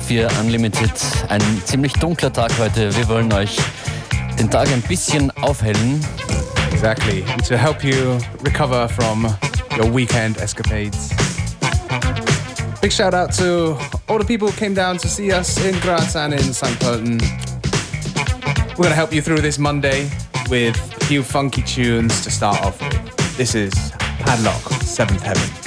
hier ist FM4 Unlimited. Ein ziemlich dunkler Tag heute. Wir wollen euch den Tag ein bisschen aufhellen. Exactly. To help you recover from your weekend escapades. Big shout out to all the people who came down to see us in Graz and in St. Pölten. We're going to help you through this Monday with a few funky tunes to start off with. This is Padlock, Seventh Heaven.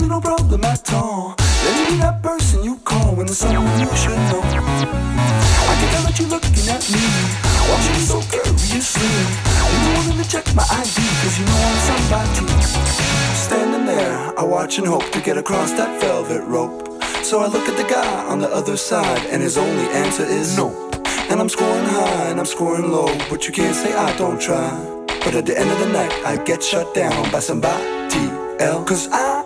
Be no problem at all. Let me be that person you call when there's someone you should know. I can tell that you're looking at me, watching so curiously. You wanted to check my ID, cause you know I'm somebody. Standing there, I watch and hope to get across that velvet rope. So I look at the guy on the other side, and his only answer is no. And I'm scoring high and I'm scoring low, but you can't say I don't try. But at the end of the night, I get shut down by somebody else. Cause I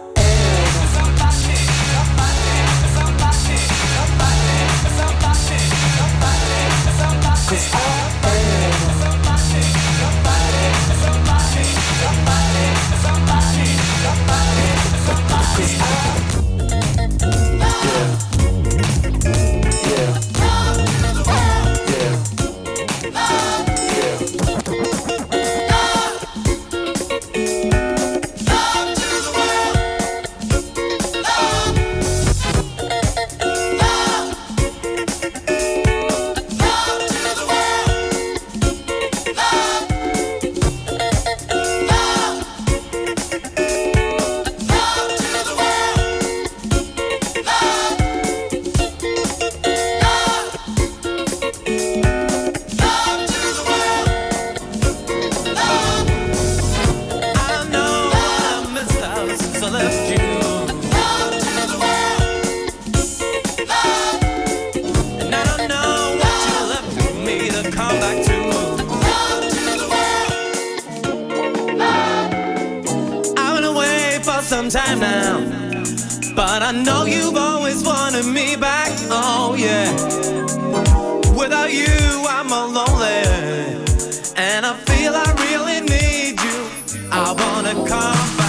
some time now. But I know you've always wanted me back. Oh, yeah. Without you, I'm a lonely. And I feel I really need you. I wanna come back.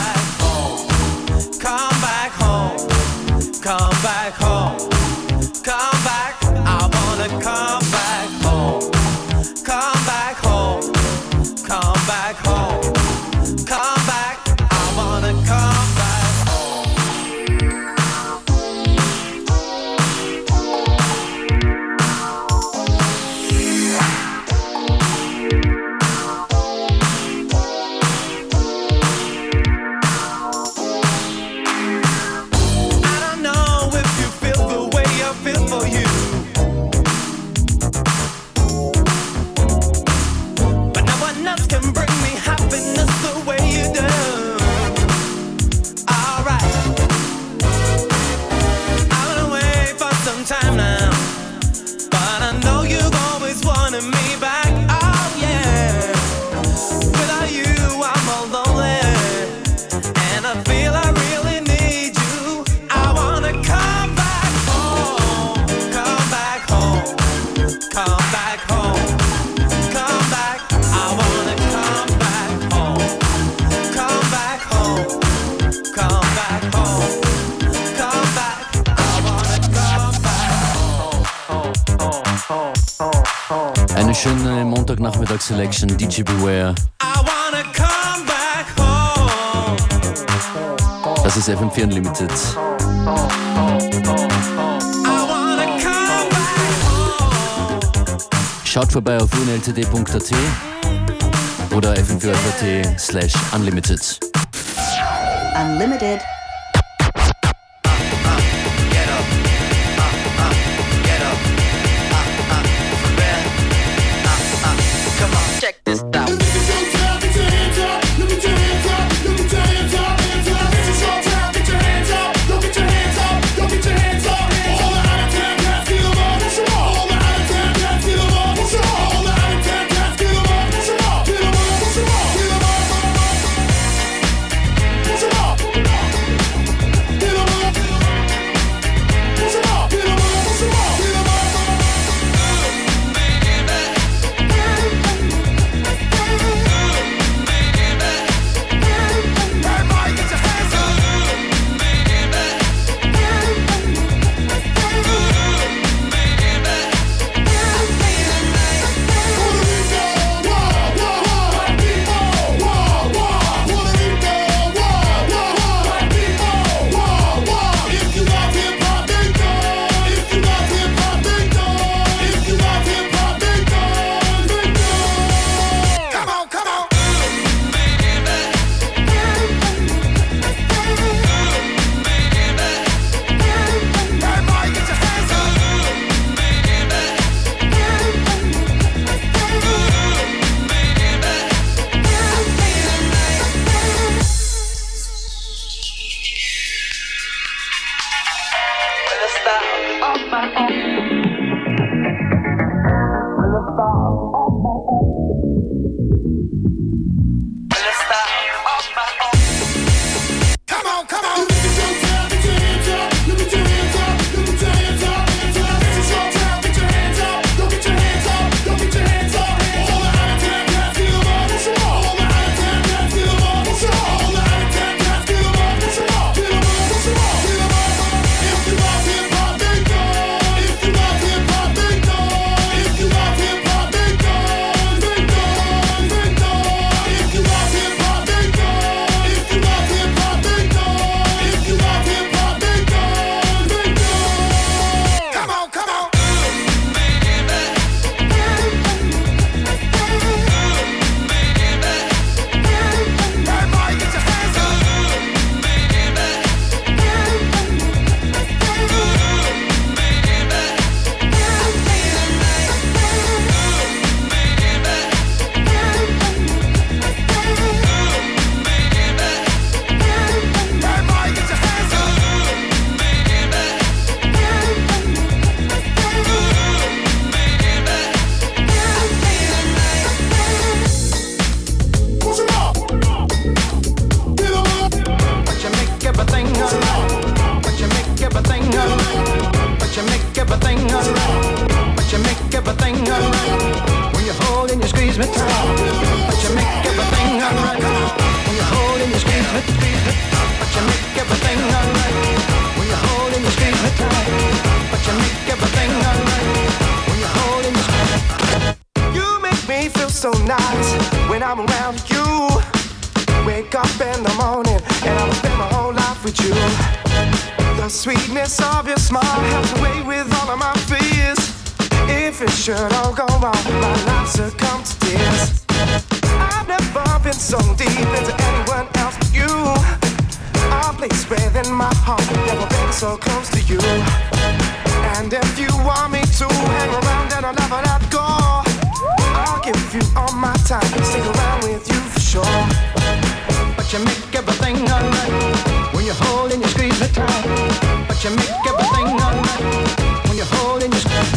Selection, DJ Beware. Das ist FM4 Unlimited. Schaut vorbei auf unltd.at oder fm4.at slash unlimited. Unlimited. squeeze me tight. But you make everything alright. When you hold and you squeeze me, squeeze. But you make everything alright. When you hold and you squeeze me tight. But you make everything alright. When you hold and you squeeze me. You make me feel so nice when I'm around you. Wake up in the morning and I'll spend my whole life with you. The sweetness of your smile helps away with all of my fears if it should all go wrong, my life succumbed to this. I've never been so deep into anyone else but you. A place within my heart, never been so close to you. And if you want me to hang around, then I'll never let go. I'll give you all my time, stick around with you for sure. But you make everything alright when you hold and you squeeze me tight. But you make everything alright when you hold and you squeeze.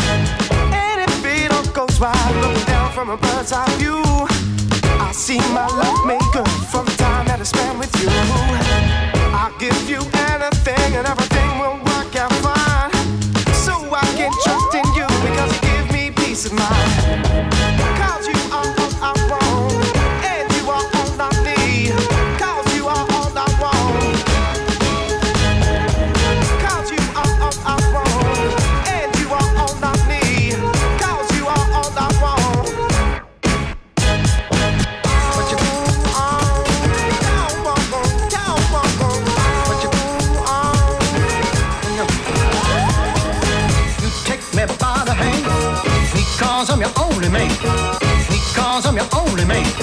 why I look down from a bird's eye view. I see my love maker from the time that I spend with you. I'll give you anything and everything will. mate. Because I'm your only mate.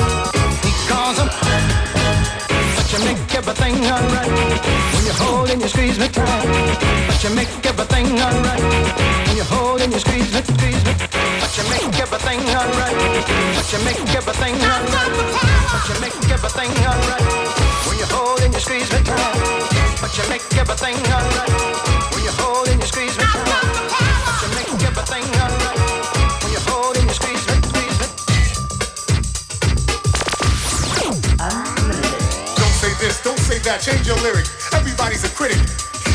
Because I'm but you make everything alright when you hold and you squeeze me tight. But you make everything alright when you hold and you squeeze me, squeeze me. But you make everything alright. But you make everything alright. But you make everything alright when you hold and you squeeze me tight. But you make everything alright. got, change your lyric. Everybody's a critic.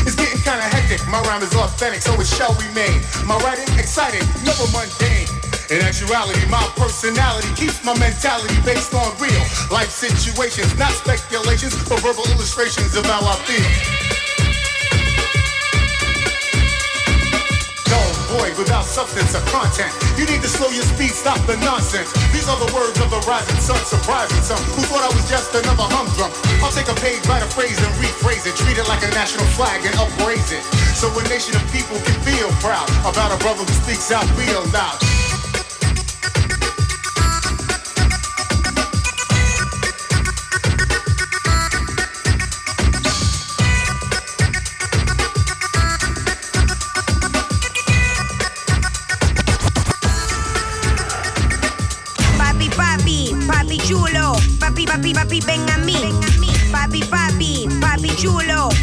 It's getting kinda hectic. My rhyme is authentic, so it shall remain. My writing, exciting, never mundane. In actuality, my personality keeps my mentality based on real life situations, not speculations, but verbal illustrations of how I feel. void without substance or content. You need to slow your speed, stop the nonsense. These are the words of the rising sun, surprising some who thought I was just another humdrum. I'll take a page, write a phrase, and rephrase it. Treat it like a national flag and upraise it. So a nation of people can feel proud about a brother who speaks out real loud. papi, ven a mí. Papi, papi, papi chulo.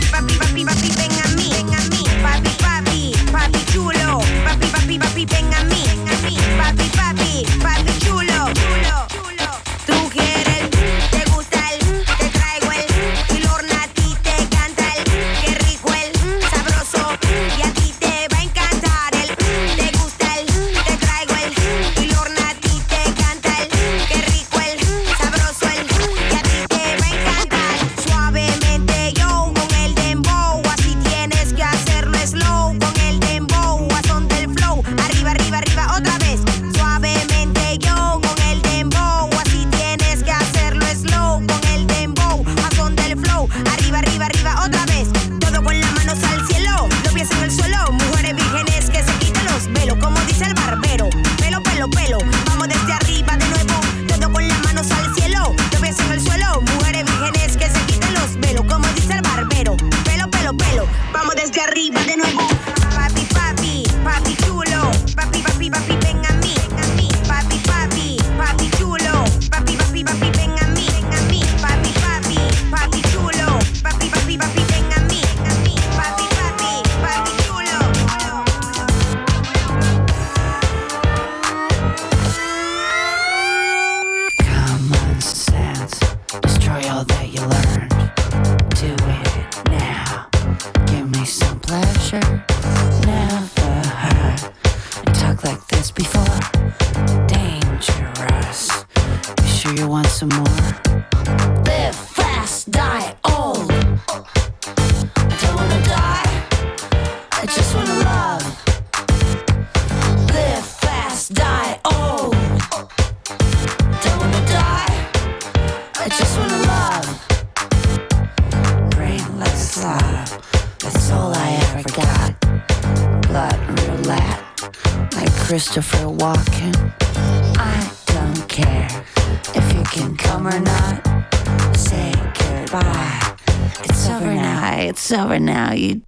viva de nuevo. Papi, papi, papi chulo, papi, papi, papi, venga. إسرائيل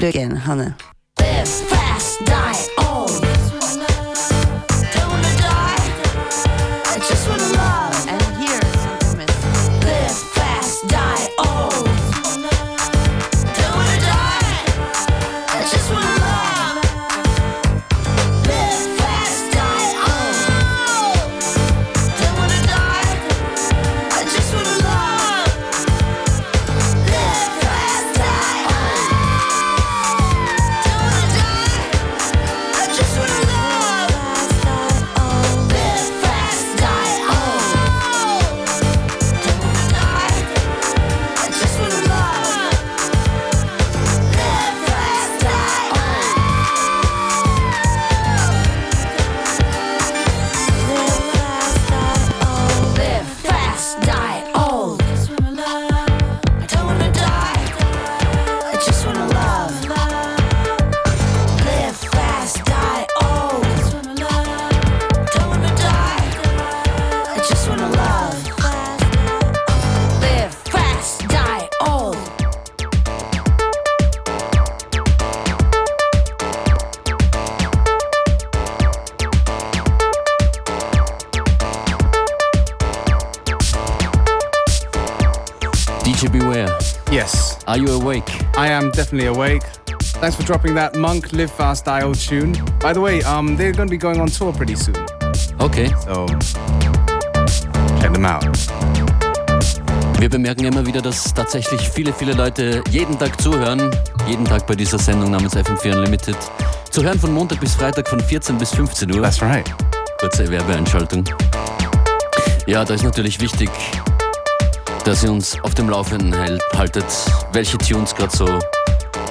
Leuk in, Hanne. Are you awake? I am definitely awake. Thanks for dropping that Monk Live Fast Dial tune. By the way, um, they're going to be going on tour pretty soon, Okay. so check them out. Wir bemerken immer wieder, dass tatsächlich viele, viele Leute jeden Tag zuhören. Jeden Tag bei dieser Sendung namens FM4 Unlimited. Zu hören von Montag bis Freitag von 14 bis 15 Uhr. That's right. Kurze Werbeeinschaltung. Ja, da ist natürlich wichtig, dass ihr uns auf dem Laufenden hält, haltet, welche Tunes gerade so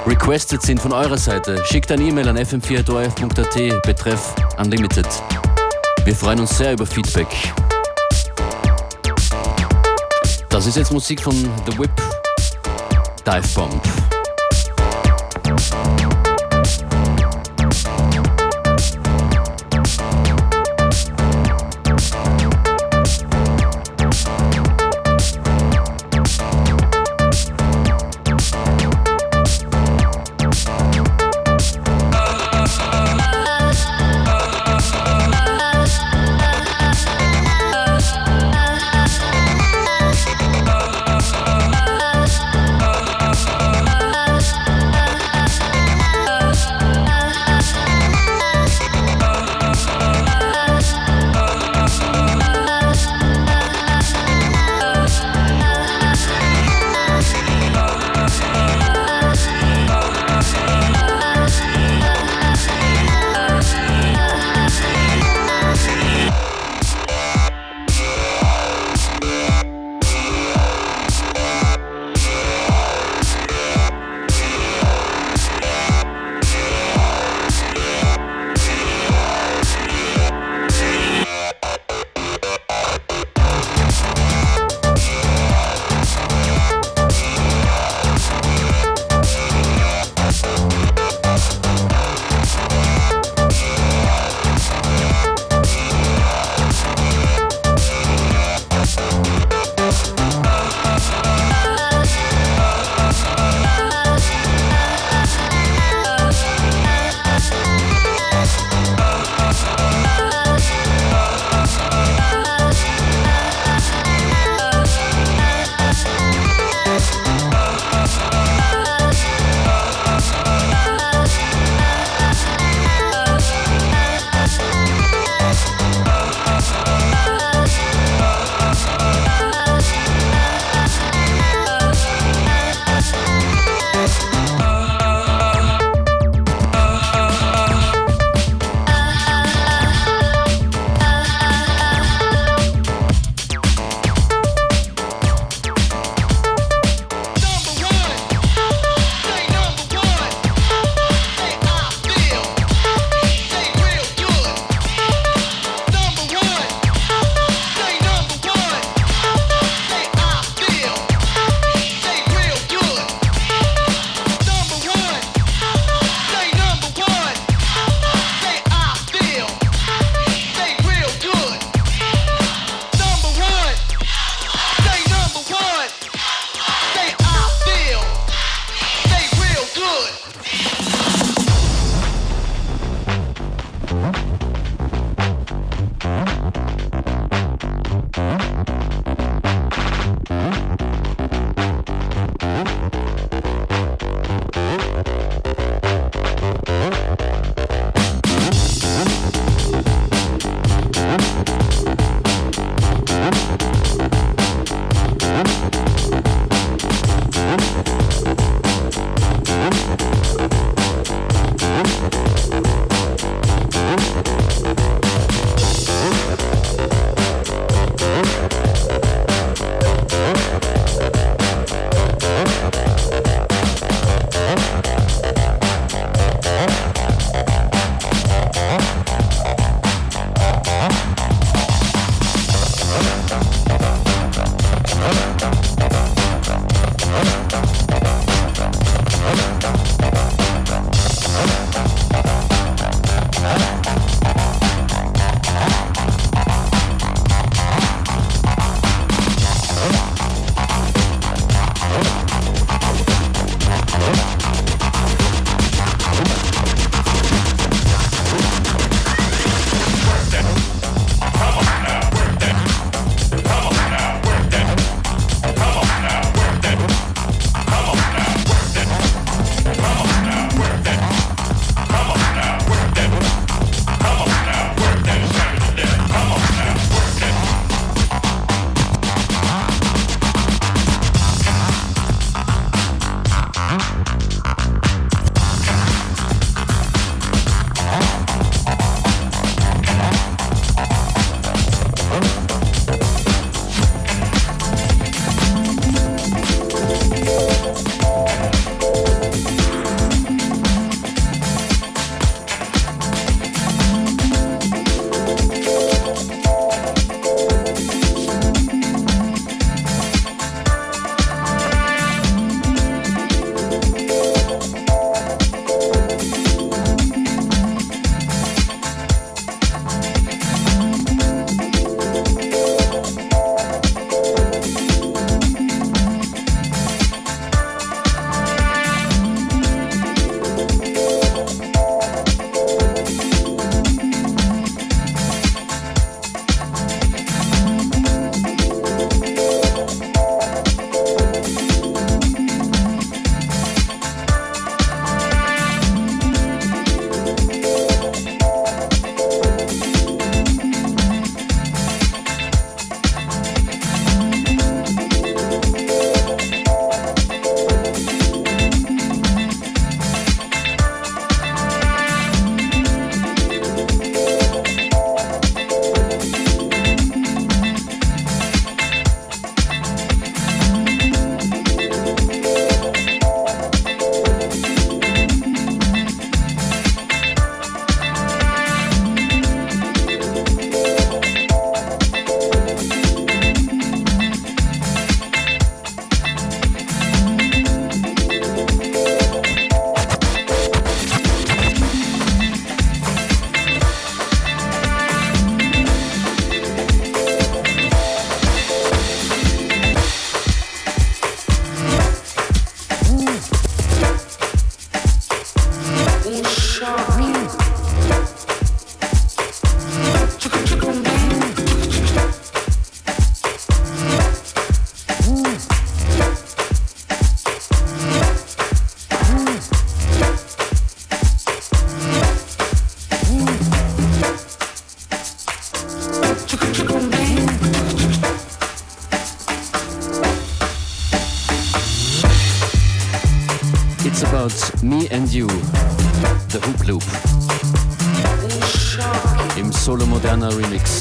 requested sind von eurer Seite. Schickt ein E-Mail an fm4.orf.at betreff Unlimited. Wir freuen uns sehr über Feedback. Das ist jetzt Musik von The Whip, Dive Bomb.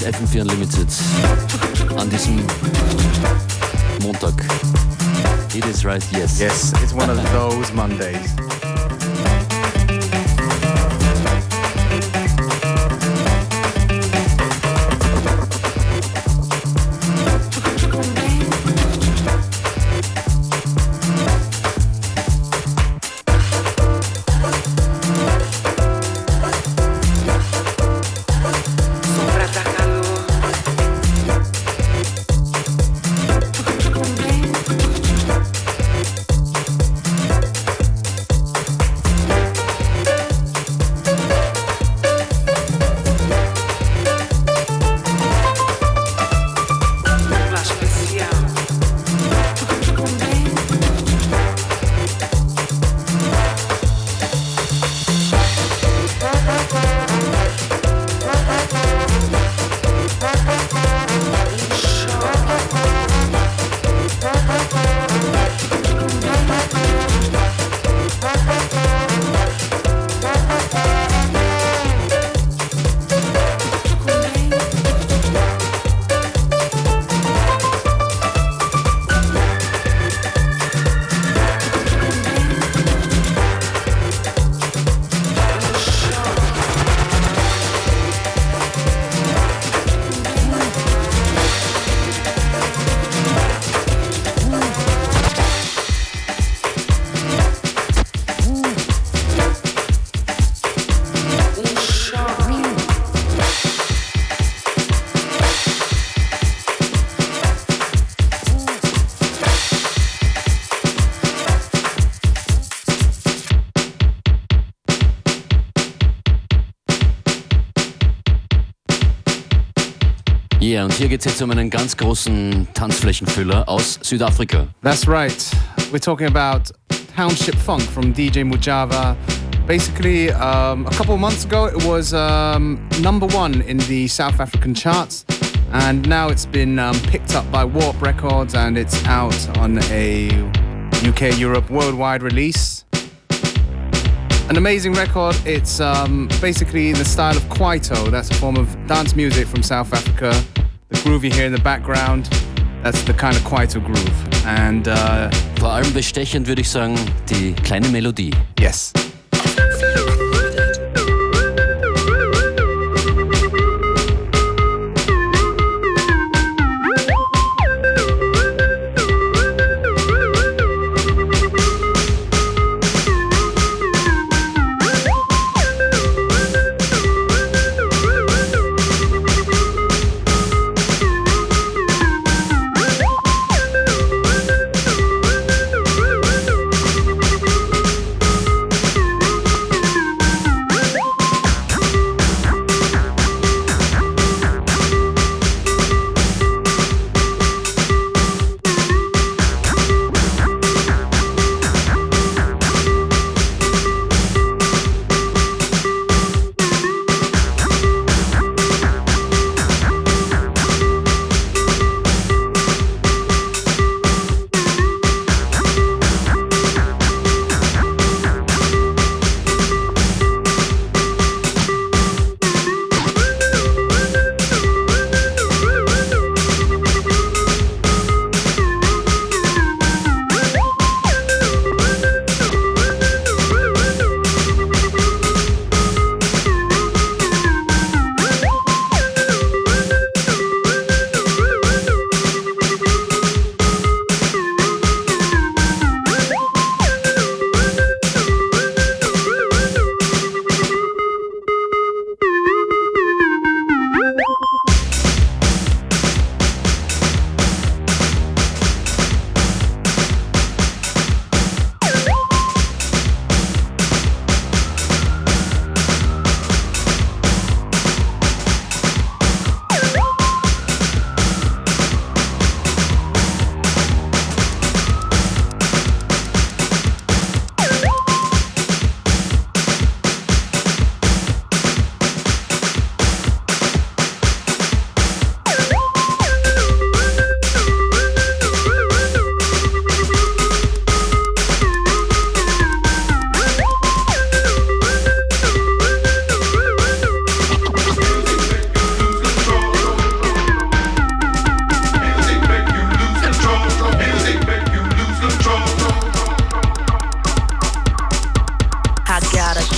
FM4 Unlimited an diesem Montag. It is right, yes. Yes, it's one of those Mondays. Ja, und hier geht es jetzt um einen ganz großen Tanzflächenfüller aus Südafrika. That's right. We're talking about Township Funk from DJ Mujava. Basically, um, a couple of months ago, it was um, number one in the South African charts. And now it's been um, picked up by Warp Records and it's out on a UK, Europe, worldwide release. An amazing record. It's um, basically in the style of Kwaito. That's a form of dance music from South Africa. The groove you hear in the background, that's the kind of Kwaito groove. And uh, Vor allem bestechend würde ich sagen, die kleine Melodie. yes.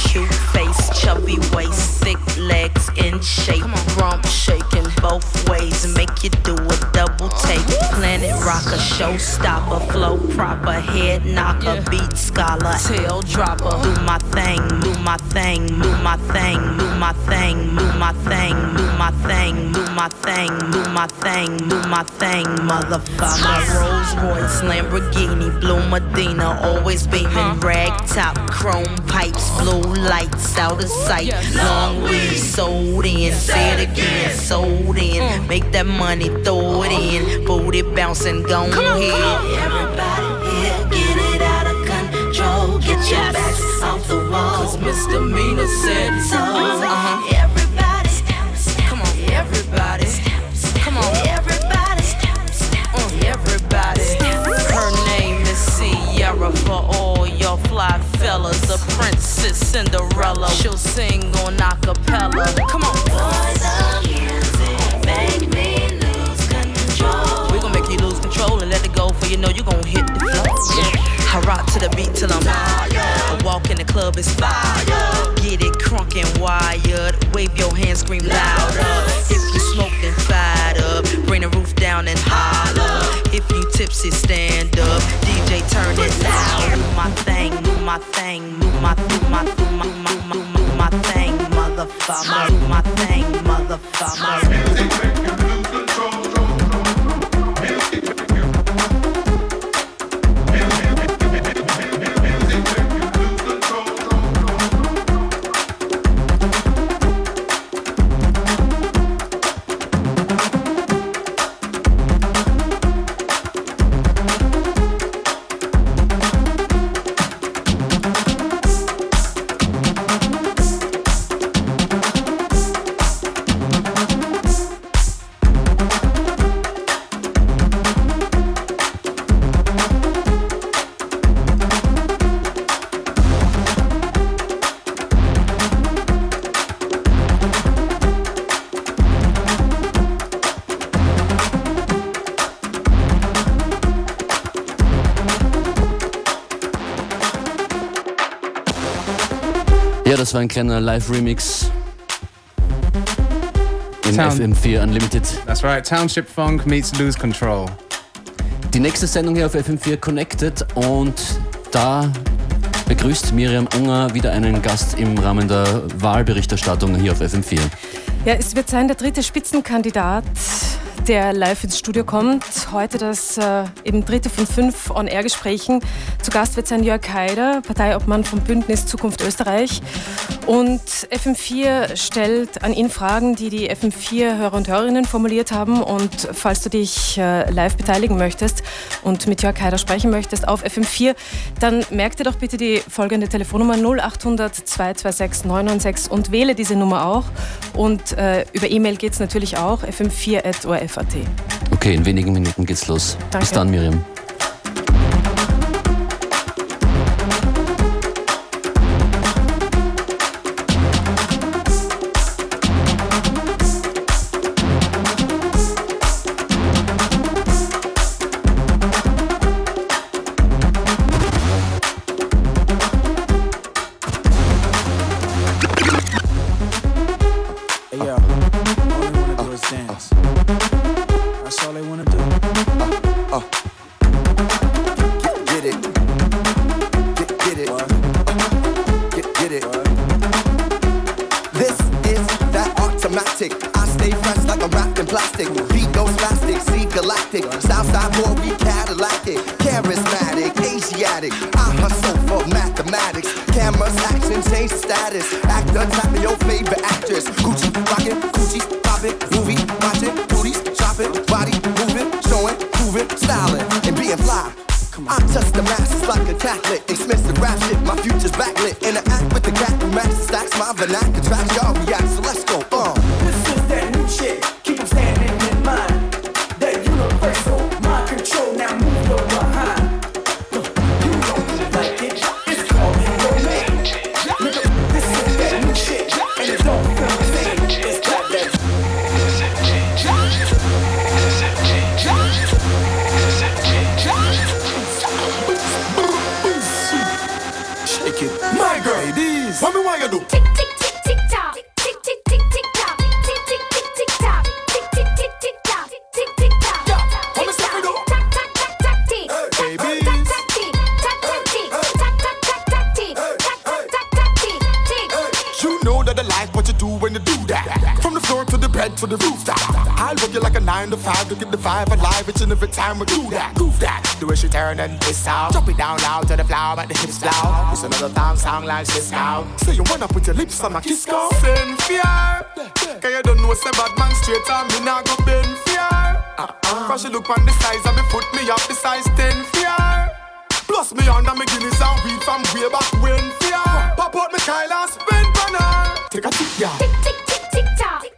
Cute face, chubby waist, thick legs in shape, rump shaking both ways, make you do showstopper, flow proper, head knocker, beat scholar, tail dropper. Do my thing, do my thing, do my thing, do my thing, do my thing, do my thing, do my thing, do my thing, do my thing, motherfucker. My Rolls Royce, Lamborghini, blue Medina, always beaming, uh-huh. rag top, chrome pipes, blue lights out of sight, long weed sold in, say it again, sold in, mm. make that money, throw it in, booty bouncing, go ahead. Everybody here, get it out of control, get your backs off the wall, cause misdemeanor said so. Uh-huh. Everybody, come on, everybody, come on, everybody, uh, everybody. Her name is Ciara for all your fly fellas, the princess Cinderella. She'll sing on acapella. Come on, boys, you know you gon' hit the floor. I rock to the beat till I'm tired. I walk in the club, it's fire. Get it crunk and wired. Wave your hands, scream louder. If you smoke, then fired up. Bring the roof down and holler. If you tipsy, stand up. DJ, turn it loud. Do my thing, do my thing, do my, do my, do my, my, my, my, my thing, motherfucker. Do my thing, motherfucker. Das war ein kleiner Live-Remix im Town. FM4 Unlimited. That's right. Township Funk meets Lose Control. Die nächste Sendung hier auf FM4 Connected und da begrüßt Miriam Unger wieder einen Gast im Rahmen der Wahlberichterstattung hier auf FM4. Ja, es wird sein der dritte Spitzenkandidat, der live ins Studio kommt. Heute das äh, eben dritte von fünf On-Air-Gesprächen. Zu Gast wird sein Jörg Haider, Parteiobmann vom Bündnis Zukunft Österreich. Und FM4 stellt an ihn Fragen, die die FM4-Hörer und Hörerinnen formuliert haben. Und falls du dich äh, live beteiligen möchtest und mit Jörg Haider sprechen möchtest auf FM4, dann merk dir doch bitte die folgende Telefonnummer 0800 226 996 und wähle diese Nummer auch. Und äh, über E-Mail geht es natürlich auch, fm4.orf.at. Okay, in wenigen Minuten geht's los. Danke. Bis dann, Miriam. To the bed to rooftop. I'll work you like a nine to five to get the five alive each and every time we do that. Move that. The way she turn and this out. Drop it down loud to the floor, but the hips loud. It's another thong song like this now. Say you wanna put your lips on my kiss go. Send fear. Cause you don't know say bad man straight on me now go bend fear. Uh-uh. Cause she look on the size of me foot me up the size 10 fear. Plus me under me Guinness and weed from way back when fear. Pop out me Kyle and spin on her. Take a tick, yeah. Tick tick tick tick tock.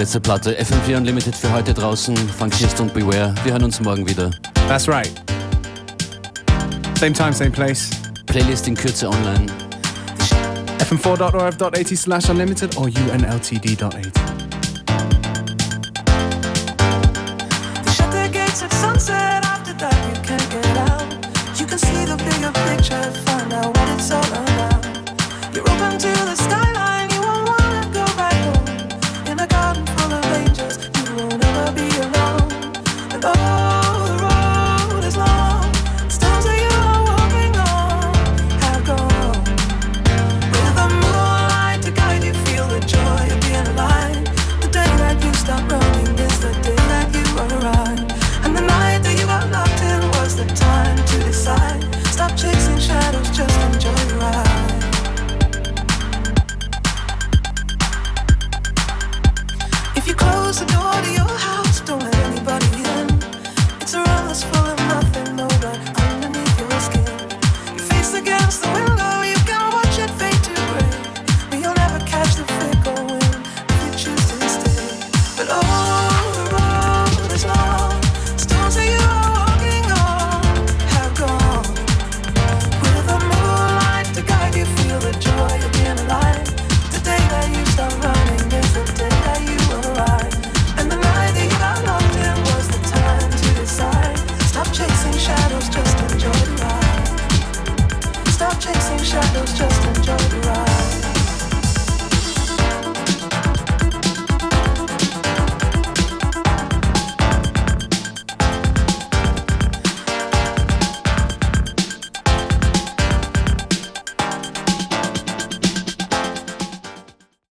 Letzte Platte. FM4 Unlimited für heute draußen. Functionist und Beware. Wir hören uns morgen wieder. That's right. Same time, same place. Playlist in Kürze online. fm4.orf.at slash unlimited or unltd.at.